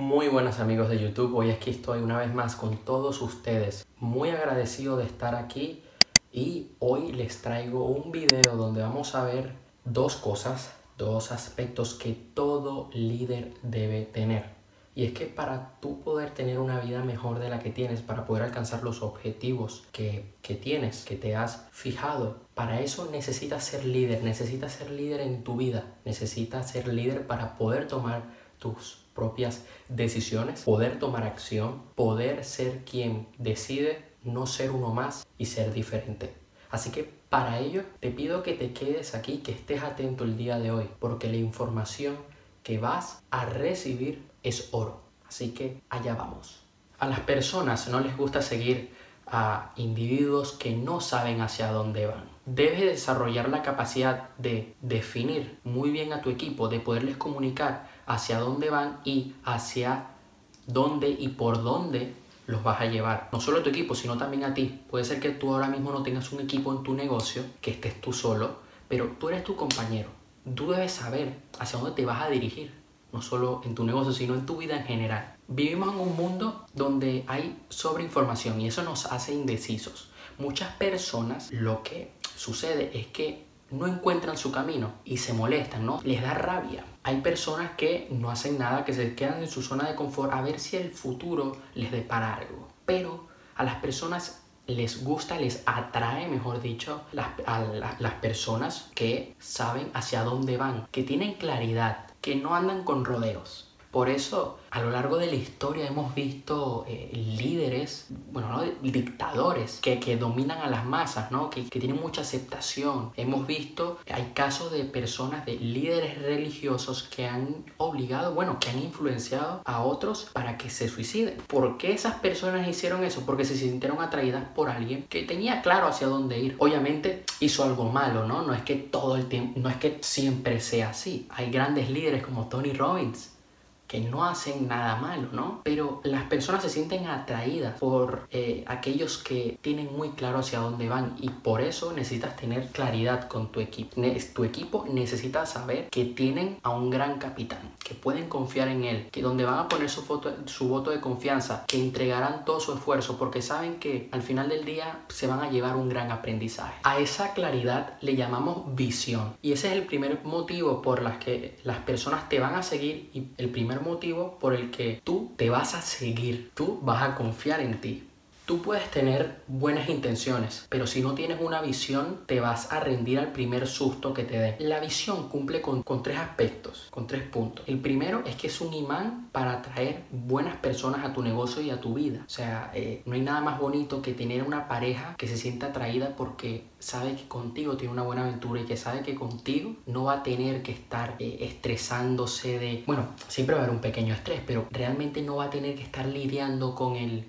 Muy buenas amigos de YouTube, hoy aquí estoy una vez más con todos ustedes. Muy agradecido de estar aquí y hoy les traigo un video donde vamos a ver dos cosas, dos aspectos que todo líder debe tener. Y es que para tú poder tener una vida mejor de la que tienes, para poder alcanzar los objetivos que, que tienes, que te has fijado, para eso necesitas ser líder, necesitas ser líder en tu vida, necesitas ser líder para poder tomar tus propias decisiones, poder tomar acción, poder ser quien decide no ser uno más y ser diferente. Así que para ello te pido que te quedes aquí, que estés atento el día de hoy, porque la información que vas a recibir es oro. Así que allá vamos. A las personas no les gusta seguir a individuos que no saben hacia dónde van. Debes desarrollar la capacidad de definir muy bien a tu equipo, de poderles comunicar hacia dónde van y hacia dónde y por dónde los vas a llevar. No solo a tu equipo, sino también a ti. Puede ser que tú ahora mismo no tengas un equipo en tu negocio, que estés tú solo, pero tú eres tu compañero. Tú debes saber hacia dónde te vas a dirigir, no solo en tu negocio, sino en tu vida en general. Vivimos en un mundo donde hay sobreinformación y eso nos hace indecisos. Muchas personas lo que sucede es que no encuentran su camino y se molestan, ¿no? Les da rabia. Hay personas que no hacen nada, que se quedan en su zona de confort a ver si el futuro les depara algo. Pero a las personas les gusta, les atrae, mejor dicho, las, a las personas que saben hacia dónde van, que tienen claridad, que no andan con rodeos. Por eso, a lo largo de la historia hemos visto eh, líderes, bueno, ¿no? dictadores que, que, dominan a las masas, ¿no? Que, que, tienen mucha aceptación. Hemos visto, hay casos de personas, de líderes religiosos que han obligado, bueno, que han influenciado a otros para que se suiciden. ¿Por qué esas personas hicieron eso? Porque se sintieron atraídas por alguien que tenía claro hacia dónde ir. Obviamente hizo algo malo, ¿no? No es que todo el tiempo, no es que siempre sea así. Hay grandes líderes como Tony Robbins que no hacen nada malo, ¿no? Pero las personas se sienten atraídas por eh, aquellos que tienen muy claro hacia dónde van y por eso necesitas tener claridad con tu equipo. tu equipo necesita saber que tienen a un gran capitán, que pueden confiar en él, que donde van a poner su, foto, su voto de confianza, que entregarán todo su esfuerzo porque saben que al final del día se van a llevar un gran aprendizaje. A esa claridad le llamamos visión y ese es el primer motivo por las que las personas te van a seguir y el primer motivo por el que tú te vas a seguir, tú vas a confiar en ti. Tú puedes tener buenas intenciones, pero si no tienes una visión, te vas a rendir al primer susto que te dé. La visión cumple con, tres aspectos, con tres puntos. El primero es que es un imán para atraer buenas personas a tu negocio y a tu vida. O sea, eh, no hay nada más bonito que tener una pareja que se sienta atraída porque sabe que contigo tiene una buena aventura y que sabe que contigo no va a tener que estar eh, estresándose de... Bueno, siempre va a haber un pequeño estrés, pero realmente no va a tener que estar lidiando con el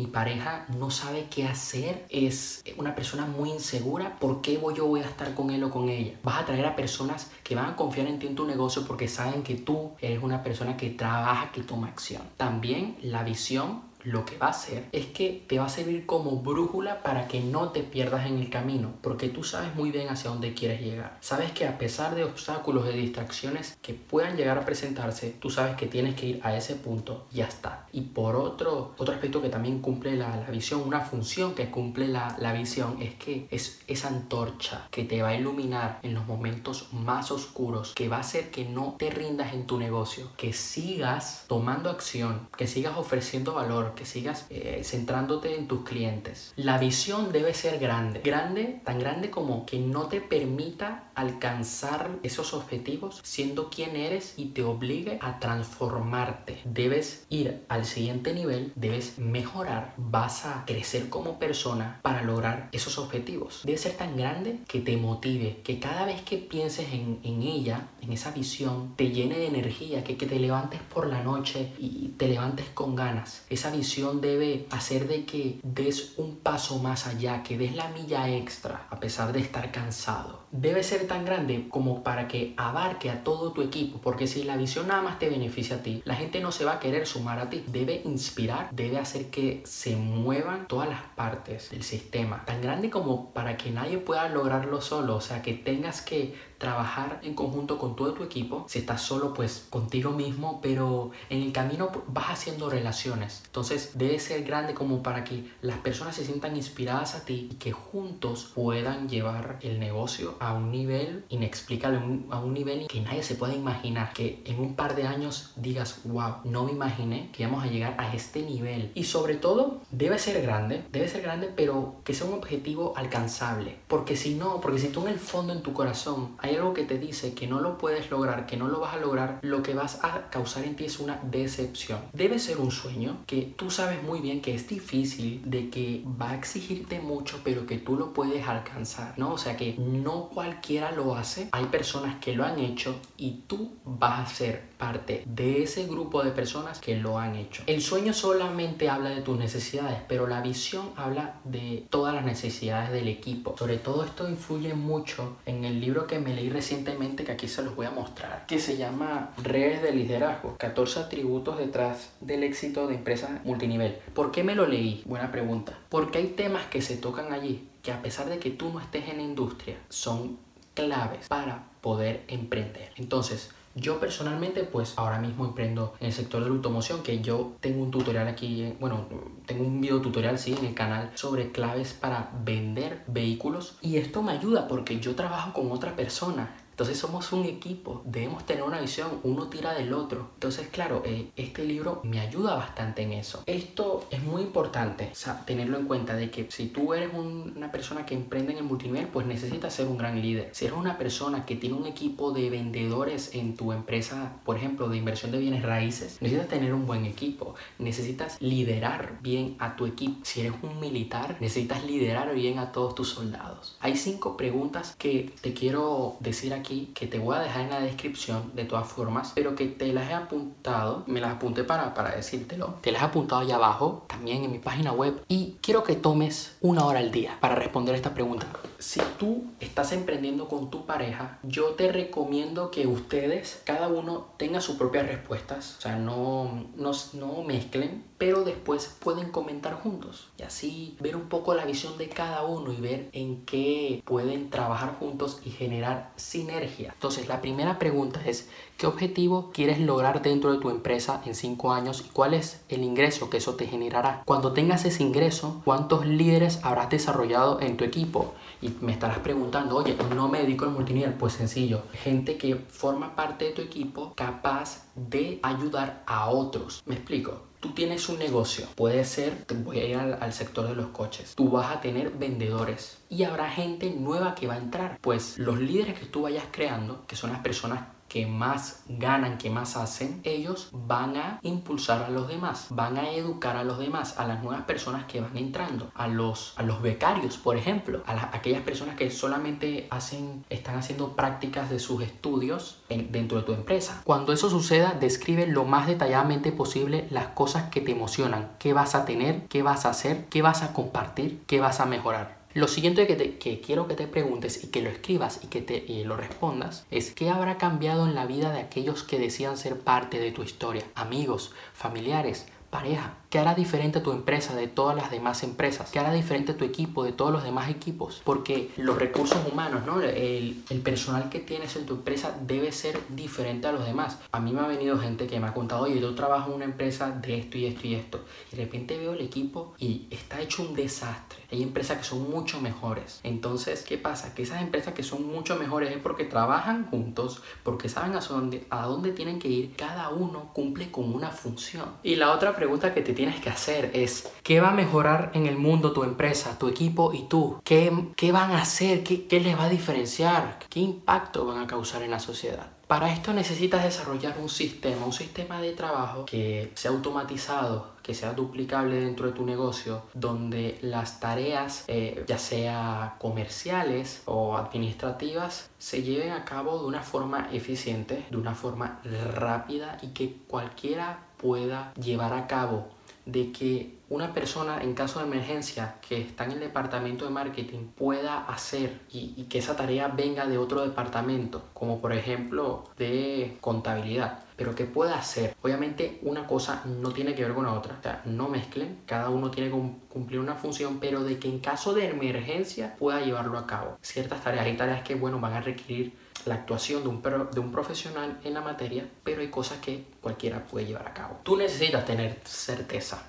mi pareja no sabe qué hacer, es una persona muy insegura, ¿por qué yo voy a estar con él o con ella? Vas a traer a personas que van a confiar en ti en tu negocio porque saben que tú eres una persona que trabaja, que toma acción. También la visión lo que va a hacer es que te va a servir como brújula para que no te pierdas en el camino, porque tú sabes muy bien hacia dónde quieres llegar. Sabes que a pesar de obstáculos, de distracciones que puedan llegar a presentarse, tú sabes que tienes que ir a ese punto y ya está. Y por otro, otro aspecto que también cumple la, la visión, una función que cumple la, la visión, es que es esa antorcha que te va a iluminar en los momentos más oscuros, que va a hacer que no te rindas en tu negocio, que sigas tomando acción, que sigas ofreciendo valor, que sigas eh, centrándote en tus clientes. La visión debe ser grande, grande, tan grande como que no te permita alcanzar esos objetivos siendo quien eres y te obligue a transformarte. Debes ir al siguiente nivel, debes mejorar, vas a crecer como persona para lograr esos objetivos. Debe ser tan grande que te motive, que cada vez que pienses en, ella, en esa visión, te llene de energía, que, que te levantes por la noche y te levantes con ganas. Esa visión debe hacer de que des un paso más allá, que des la milla extra a pesar de estar cansado. Debe ser tan grande como para que abarque a todo tu equipo, porque si la visión nada más te beneficia a ti, la gente no se va a querer sumar a ti. Debe inspirar, debe hacer que se muevan todas las partes del sistema, tan grande como para que nadie pueda lograrlo solo, o sea, que tengas que trabajar en conjunto con todo tu equipo. Si estás solo, pues contigo mismo, pero en el camino vas haciendo relaciones. Entonces debe ser grande como para que las personas se sientan inspiradas a ti y que juntos puedan llevar el negocio a un nivel inexplicable, a un nivel que nadie se puede imaginar. Que en un par de años digas, wow, no me imaginé que íbamos a llegar a este nivel. Y sobre todo, debe ser grande, debe ser grande, pero que sea un objetivo alcanzable. Porque si no, porque si tú en el fondo, en tu corazón, hay algo que te dice que no lo puedes lograr, que no lo vas a lograr, lo que vas a causar en ti es una decepción. Debe ser un sueño que tú sabes muy bien que es difícil, de que va a exigirte mucho, pero que tú lo puedes alcanzar, ¿no? O sea que no cualquiera lo hace. Hay personas que lo han hecho y tú vas a ser parte de ese grupo de personas que lo han hecho. El sueño solamente habla de tus necesidades, pero la visión habla de todas las necesidades del equipo. Sobre todo esto influye mucho en el libro que me leí recientemente, que aquí se los voy a mostrar, que se llama Redes de Liderazgo, 14 atributos detrás del éxito de empresas multinivel. ¿Por qué me lo leí? Buena pregunta. Porque hay temas que se tocan allí que a pesar de que tú no estés en la industria, son claves para poder emprender. Entonces, yo personalmente, pues ahora mismo emprendo en el sector de la automoción, que yo tengo un tutorial aquí, bueno, tengo un video tutorial, sí, en el canal sobre claves para vender vehículos. Y esto me ayuda porque yo trabajo con otra persona entonces somos un equipo, debemos tener una visión, uno tira del otro. Entonces, claro, eh, este libro me ayuda bastante en eso. Esto es muy importante, tenerlo en cuenta de que si tú eres una persona que emprende en el multinivel, pues necesitas ser un gran líder. Si eres una persona que tiene un equipo de vendedores en tu empresa, por ejemplo, de inversión de bienes raíces, necesitas tener un buen equipo, necesitas liderar bien a tu equipo. Si eres un militar, necesitas liderar bien a todos tus soldados. Hay cinco preguntas que te quiero decir aquí que te voy a dejar en la descripción de todas formas, pero que te las he apuntado, me las apunté para, para decírtelo, te las he apuntado allá abajo, también en mi página web, y quiero que tomes una hora al día para responder esta pregunta. Si tú estás emprendiendo con tu pareja, yo te recomiendo que ustedes, cada uno, tenga sus propias respuestas, o sea, no, no, no mezclen, pero después pueden comentar juntos y así ver un poco la visión de cada uno y ver en qué pueden trabajar juntos y generar sinergia entonces, la primera pregunta es, ¿qué objetivo quieres lograr dentro de tu empresa en cinco años y cuál es el ingreso que eso te generará? Cuando tengas ese ingreso, ¿cuántos líderes habrás desarrollado en tu equipo? Y me estarás preguntando, oye, no me dedico al multinivel. Pues sencillo, gente que forma parte de tu equipo capaz de ayudar a otros. ¿Me explico? Tú tienes un negocio, puede ser, voy a ir al, al, sector de los coches, tú vas a tener vendedores y habrá gente nueva que va a entrar. Pues los líderes que tú vayas creando, que son las personas que más ganan, que más hacen, ellos van a impulsar a los demás, van a educar a los demás, a las nuevas personas que van entrando, a los, a los becarios, por ejemplo, a aquellas personas que solamente hacen, están haciendo prácticas de sus estudios dentro de tu empresa. Cuando eso suceda, describe lo más detalladamente posible las cosas que te emocionan, qué vas a tener, qué vas a hacer, qué vas a compartir, qué vas a mejorar. Lo siguiente que, quiero que te preguntes y que lo escribas y que te lo respondas es qué habrá cambiado en la vida de aquellos que decían ser parte de tu historia, amigos, familiares, pareja. ¿Qué hará diferente tu empresa de todas las demás empresas? ¿Qué hará diferente tu equipo de todos los demás equipos? Porque los recursos humanos, ¿no? el, el, personal que tienes en tu empresa debe ser diferente a los demás. A mí me ha venido gente que me ha contado, oye, yo trabajo en una empresa de esto y esto y esto. Y de repente veo el equipo y está hecho un desastre. Hay empresas que son mucho mejores. Entonces, ¿qué pasa? Que esas empresas que son mucho mejores es porque trabajan juntos, porque saben a dónde, a dónde tienen que ir. Cada uno cumple con una función. Y la otra pregunta que te tienes que hacer es, ¿qué va a mejorar en el mundo tu empresa, tu equipo y tú? ¿Qué, qué van a hacer? ¿Qué, ¿Qué les va a diferenciar? ¿Qué impacto van a causar en la sociedad? Para esto necesitas desarrollar un sistema, un sistema de trabajo que sea automatizado, que sea duplicable dentro de tu negocio, donde las tareas, eh, ya sea comerciales o administrativas, se lleven a cabo de una forma eficiente, de una forma rápida y que cualquiera pueda llevar a cabo de que una persona en caso de emergencia que está en el departamento de marketing pueda hacer y, que esa tarea venga de otro departamento, como por ejemplo de contabilidad, pero que pueda hacer. Obviamente una cosa no tiene que ver con la otra, o sea, no mezclen, cada uno tiene que cumplir una función, pero de que en caso de emergencia pueda llevarlo a cabo. Ciertas tareas, hay tareas que bueno van a requerir la actuación de un, de un profesional en la materia, pero hay cosas que cualquiera puede llevar a cabo. Tú necesitas tener certeza.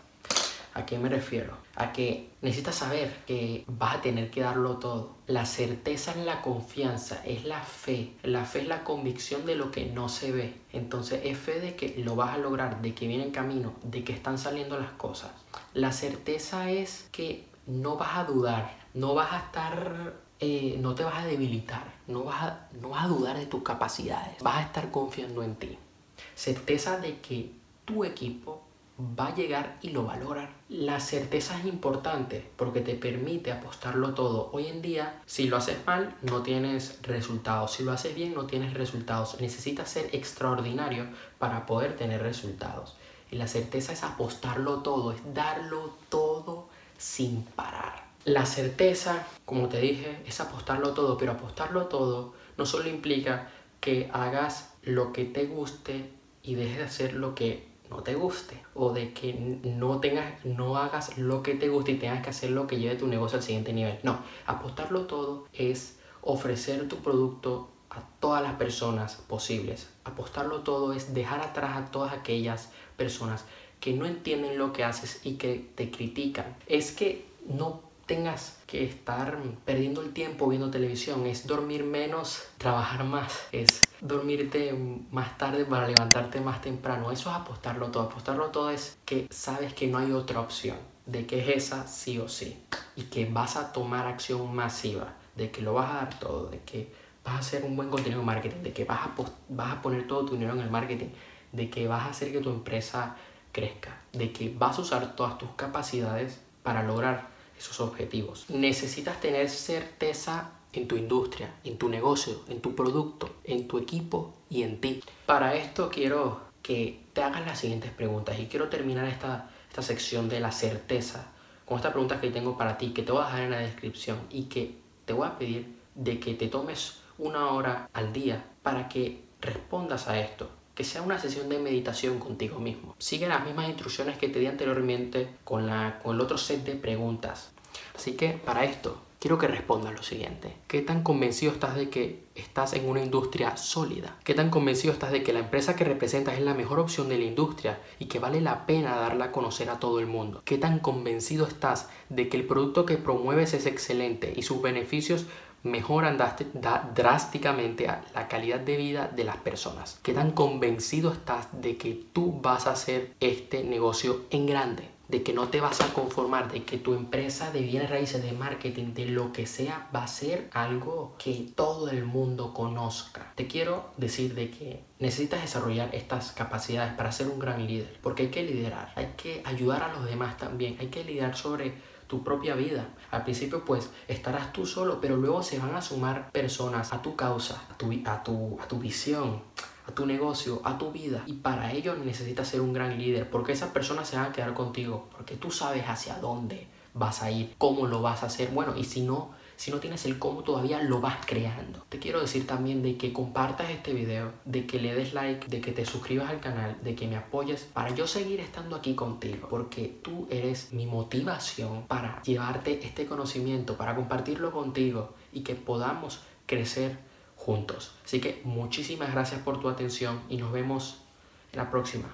¿A qué me refiero? A que necesitas saber que vas a tener que darlo todo. La certeza es la confianza, es la fe. La fe es la convicción de lo que no se ve. Entonces es fe de que lo vas a lograr, de que viene en camino, de que están saliendo las cosas. La certeza es que no vas a dudar, no vas a estar eh, no te vas a debilitar, no vas a, no vas a dudar de tus capacidades, vas a estar confiando en ti. Certeza de que tu equipo va a llegar y lo va a lograr. La certeza es importante porque te permite apostarlo todo. Hoy en día, si lo haces mal, no tienes resultados. Si lo haces bien, no tienes resultados. Necesitas ser extraordinario para poder tener resultados. Y la certeza es apostarlo todo, es darlo todo sin parar. La certeza, como te dije, es apostarlo todo, pero apostarlo todo no solo implica que hagas lo que te guste y dejes de hacer lo que no te guste o de que no tengas no hagas lo que te guste y tengas que hacer lo que lleve tu negocio al siguiente nivel. No, apostarlo todo es ofrecer tu producto a todas las personas posibles. Apostarlo todo es dejar atrás a todas aquellas personas que no entienden lo que haces y que te critican. Es que no tengas que estar perdiendo el tiempo viendo televisión, es dormir menos, trabajar más, es dormirte más tarde para levantarte más temprano. Eso es apostarlo todo. Apostarlo todo es que sabes que no hay otra opción, de que es esa sí o sí, y que vas a tomar acción masiva, de que lo vas a dar todo, de que vas a hacer un buen contenido de marketing, de que vas a, vas a poner todo tu dinero en el marketing, de que vas a hacer que tu empresa crezca, de que vas a usar todas tus capacidades para lograr esos objetivos. Necesitas tener certeza en tu industria, en tu negocio, en tu producto, en tu equipo y en ti. Para esto quiero que te hagas las siguientes preguntas y quiero terminar esta, esta sección de la certeza con estas preguntas que tengo para ti, que te voy a dejar en la descripción y que te voy a pedir de que te tomes una hora al día para que respondas a esto que sea una sesión de meditación contigo mismo. Sigue las mismas instrucciones que te di anteriormente con, la, con el otro set de preguntas. Así que para esto, quiero que respondas lo siguiente. ¿Qué tan convencido estás de que estás en una industria sólida? ¿Qué tan convencido estás de que la empresa que representas es la mejor opción de la industria y que vale la pena darla a conocer a todo el mundo? ¿Qué tan convencido estás de que el producto que promueves es excelente y sus beneficios mejoran drásticamente la calidad de vida de las personas. ¿Qué tan convencido estás de que tú vas a hacer este negocio en grande? De que no te vas a conformar, de que tu empresa de bienes raíces, de marketing, de lo que sea, va a ser algo que todo el mundo conozca. Te quiero decir de que necesitas desarrollar estas capacidades para ser un gran líder, porque hay que liderar, hay que ayudar a los demás también, hay que liderar sobre tu propia vida. Al principio pues estarás tú solo, pero luego se van a sumar personas a tu causa, a tu, a tu, a tu visión, a tu negocio, a tu vida. Y para ello necesitas ser un gran líder, porque esas personas se van a quedar contigo, porque tú sabes hacia dónde vas a ir, cómo lo vas a hacer. Bueno, y si no, si no tienes el cómo todavía lo vas creando. Te quiero decir también de que compartas este video, de que le des like, de que te suscribas al canal, de que me apoyes para yo seguir estando aquí contigo, porque tú eres mi motivación para llevarte este conocimiento, para compartirlo contigo y que podamos crecer juntos. Así que muchísimas gracias por tu atención y nos vemos en la próxima.